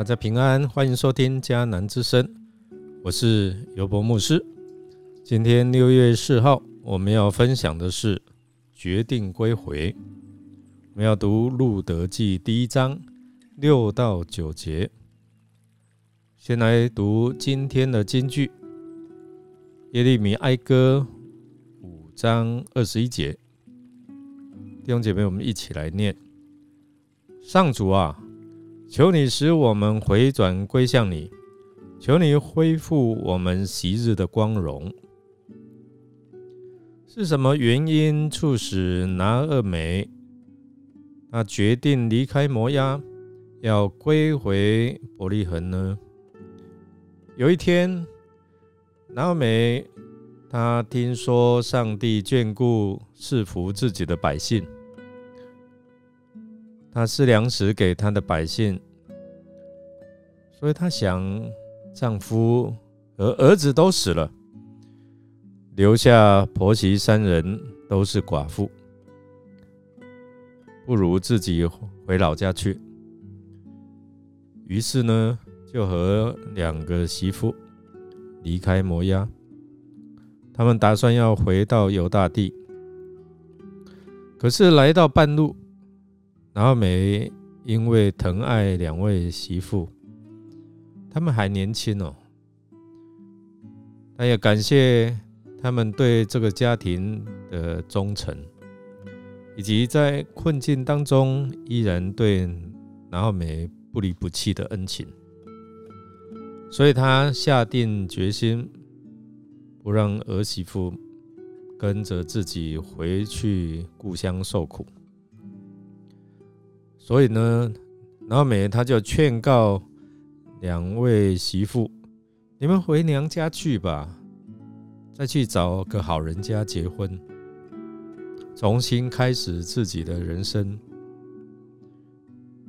大家平安，欢迎收听迦南之声，我是尤博牧师。今天六月四号，我们要分享的是决定归回。我们要读路德记第一章六到九节。先来读今天的金句：耶利米哀歌五章二十一节。弟兄姐妹，我们一起来念：上主啊！求你使我们回转归向你，求你恢复我们昔日的光荣。是什么原因促使拿二美他决定离开摩押，要归回伯利恒呢？有一天，拿二美他听说上帝眷顾赐福自己的百姓。他是粮食给他的百姓，所以她想，丈夫和儿子都死了，留下婆媳三人都是寡妇，不如自己回老家去。于是呢，就和两个媳妇离开摩押，他们打算要回到犹大地，可是来到半路。然后梅因为疼爱两位媳妇，他们还年轻哦，他也感谢他们对这个家庭的忠诚，以及在困境当中依然对然后梅不离不弃的恩情，所以他下定决心不让儿媳妇跟着自己回去故乡受苦。所以呢，老美他就劝告两位媳妇：“你们回娘家去吧，再去找个好人家结婚，重新开始自己的人生。”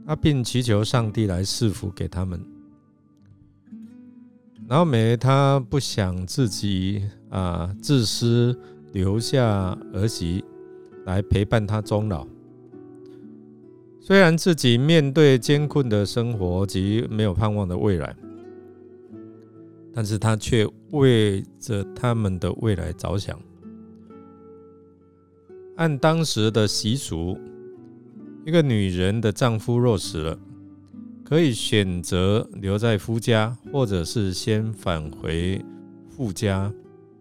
他并祈求上帝来赐福给他们。然后美他不想自己啊自私，留下儿媳来陪伴他终老。虽然自己面对艰困的生活及没有盼望的未来，但是他却为着他们的未来着想。按当时的习俗，一个女人的丈夫若死了，可以选择留在夫家，或者是先返回夫家，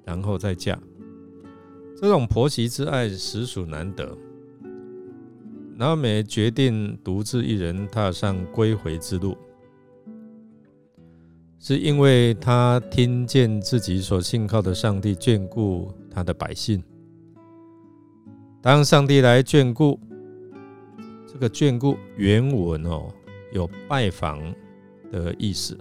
然后再嫁。这种婆媳之爱实属难得。拿美决定独自一人踏上归回之路，是因为他听见自己所信靠的上帝眷顾他的百姓。当上帝来眷顾，这个眷顾原文哦有拜访的意思。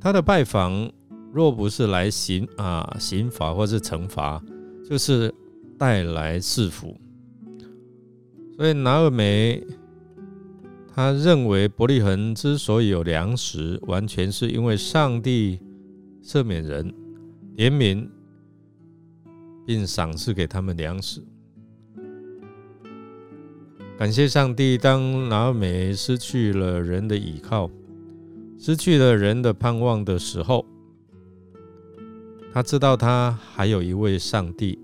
他的拜访若不是来刑啊刑罚或是惩罚，就是带来赐福。所以拿尔美他认为伯利恒之所以有粮食，完全是因为上帝赦免人、怜悯，并赏赐给他们粮食。感谢上帝，当拿尔美失去了人的依靠，失去了人的盼望的时候，他知道他还有一位上帝。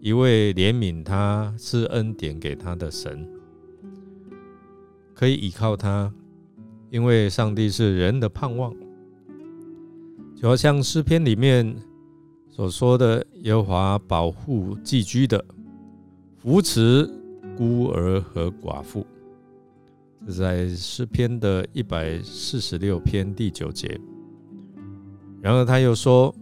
一位怜悯他、是恩典给他的神，可以依靠他，因为上帝是人的盼望。就好像诗篇里面所说的：“耶和华保护寄居的，扶持孤儿和寡妇。”这在诗篇的一百四十六篇第九节。然后他又说。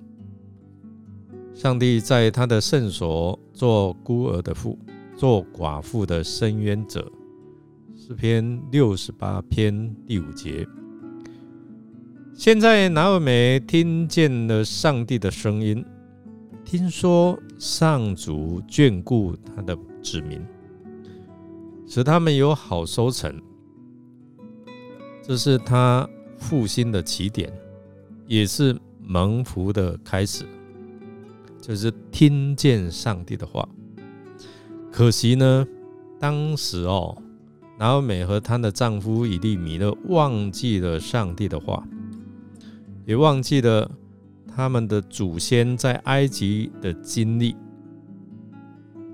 上帝在他的圣所做孤儿的父，做寡妇的伸冤者。诗篇六十八篇第五节。现在拿尔美听见了上帝的声音，听说上主眷顾他的子民，使他们有好收成。这是他复兴的起点，也是蒙福的开始。就是听见上帝的话，可惜呢，当时哦，拿俄美和她的丈夫以利米勒忘记了上帝的话，也忘记了他们的祖先在埃及的经历，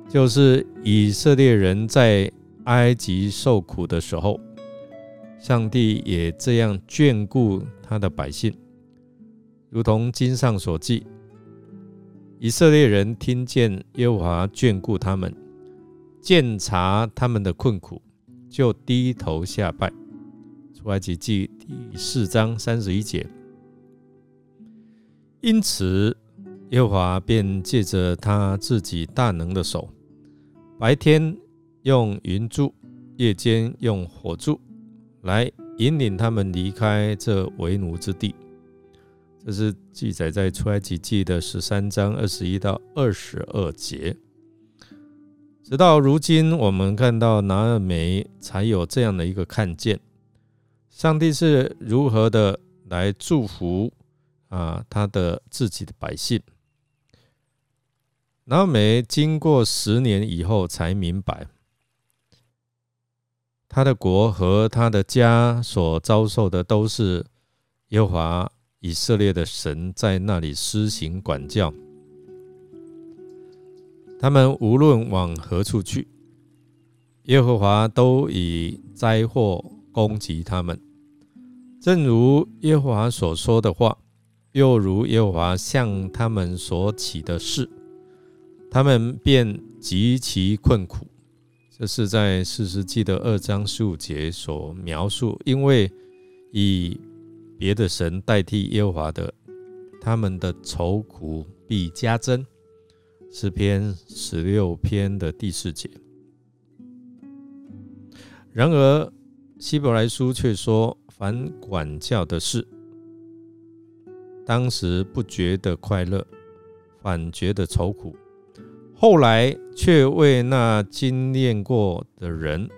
就是以色列人在埃及受苦的时候，上帝也这样眷顾他的百姓，如同经上所记。以色列人听见耶和华眷顾他们，鉴察他们的困苦，就低头下拜。出埃及记第四章三十一节。因此，耶和华便借着他自己大能的手，白天用云柱，夜间用火柱，来引领他们离开这为奴之地。这是记载在出埃及记的十三章二十一到二十二节。直到如今，我们看到拿尔梅才有这样的一个看见：上帝是如何的来祝福啊他的自己的百姓。拿尔梅经过十年以后，才明白他的国和他的家所遭受的都是耶和华。以色列的神在那里施行管教，他们无论往何处去，耶和华都以灾祸攻击他们。正如耶和华所说的话，又如耶和华向他们所起的事，他们便极其困苦。这是在四世纪的二章十五节所描述，因为以。别的神代替耶和华的，他们的愁苦必加增。诗篇十六篇的第四节。然而希伯来书却说，凡管教的事，当时不觉得快乐，反觉得愁苦；后来却为那经验过的人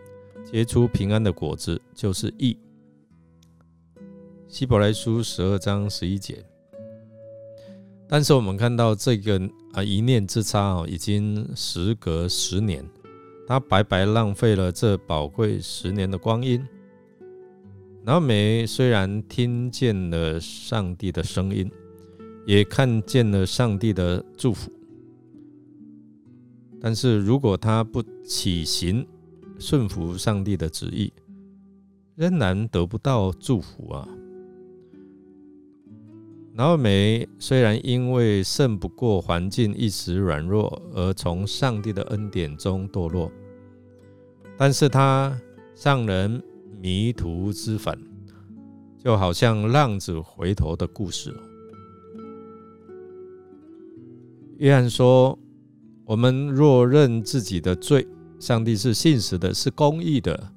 结出平安的果子，就是义。希伯来书十二章十一节，但是我们看到这个啊一念之差哦，已经时隔十年，他白白浪费了这宝贵十年的光阴。然后梅虽然听见了上帝的声音，也看见了上帝的祝福，但是如果他不起行顺服上帝的旨意，仍然得不到祝福啊。拿尔美虽然因为胜不过环境一时软弱而从上帝的恩典中堕落，但是他让人迷途知返，就好像浪子回头的故事。约翰说：“我们若认自己的罪，上帝是信实的，是公义的，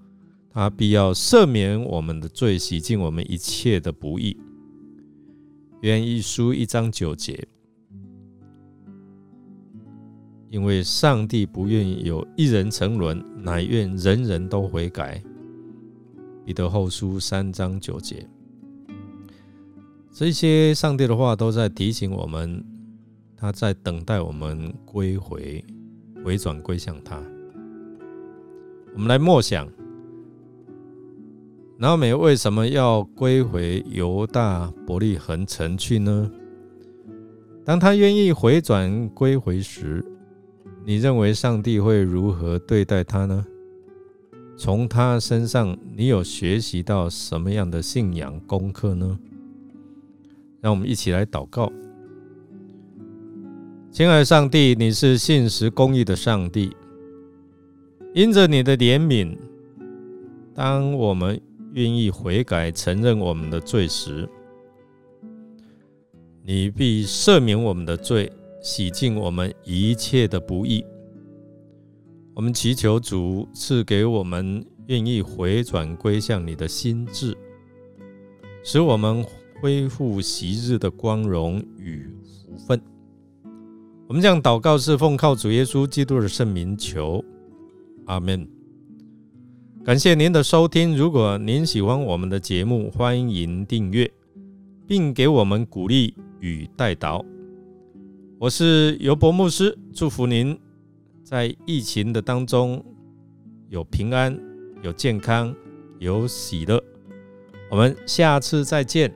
他必要赦免我们的罪，洗净我们一切的不义。”愿一书一章九节，因为上帝不愿意有一人沉沦，乃愿人人都悔改。彼得后书三章九节，这些上帝的话都在提醒我们，他在等待我们归回、回转归向他。我们来默想。拿美为什么要归回犹大伯利恒城去呢？当他愿意回转归回时，你认为上帝会如何对待他呢？从他身上，你有学习到什么样的信仰功课呢？让我们一起来祷告。亲爱的上帝，你是信实公义的上帝，因着你的怜悯，当我们。愿意悔改、承认我们的罪时，你必赦免我们的罪，洗净我们一切的不义。我们祈求主赐给我们愿意回转归向你的心智，使我们恢复昔日的光荣与福分。我们将祷告是奉靠主耶稣基督的圣名求，阿门。感谢您的收听。如果您喜欢我们的节目，欢迎订阅，并给我们鼓励与带导。我是尤伯牧师，祝福您在疫情的当中有平安、有健康，有喜乐。我们下次再见。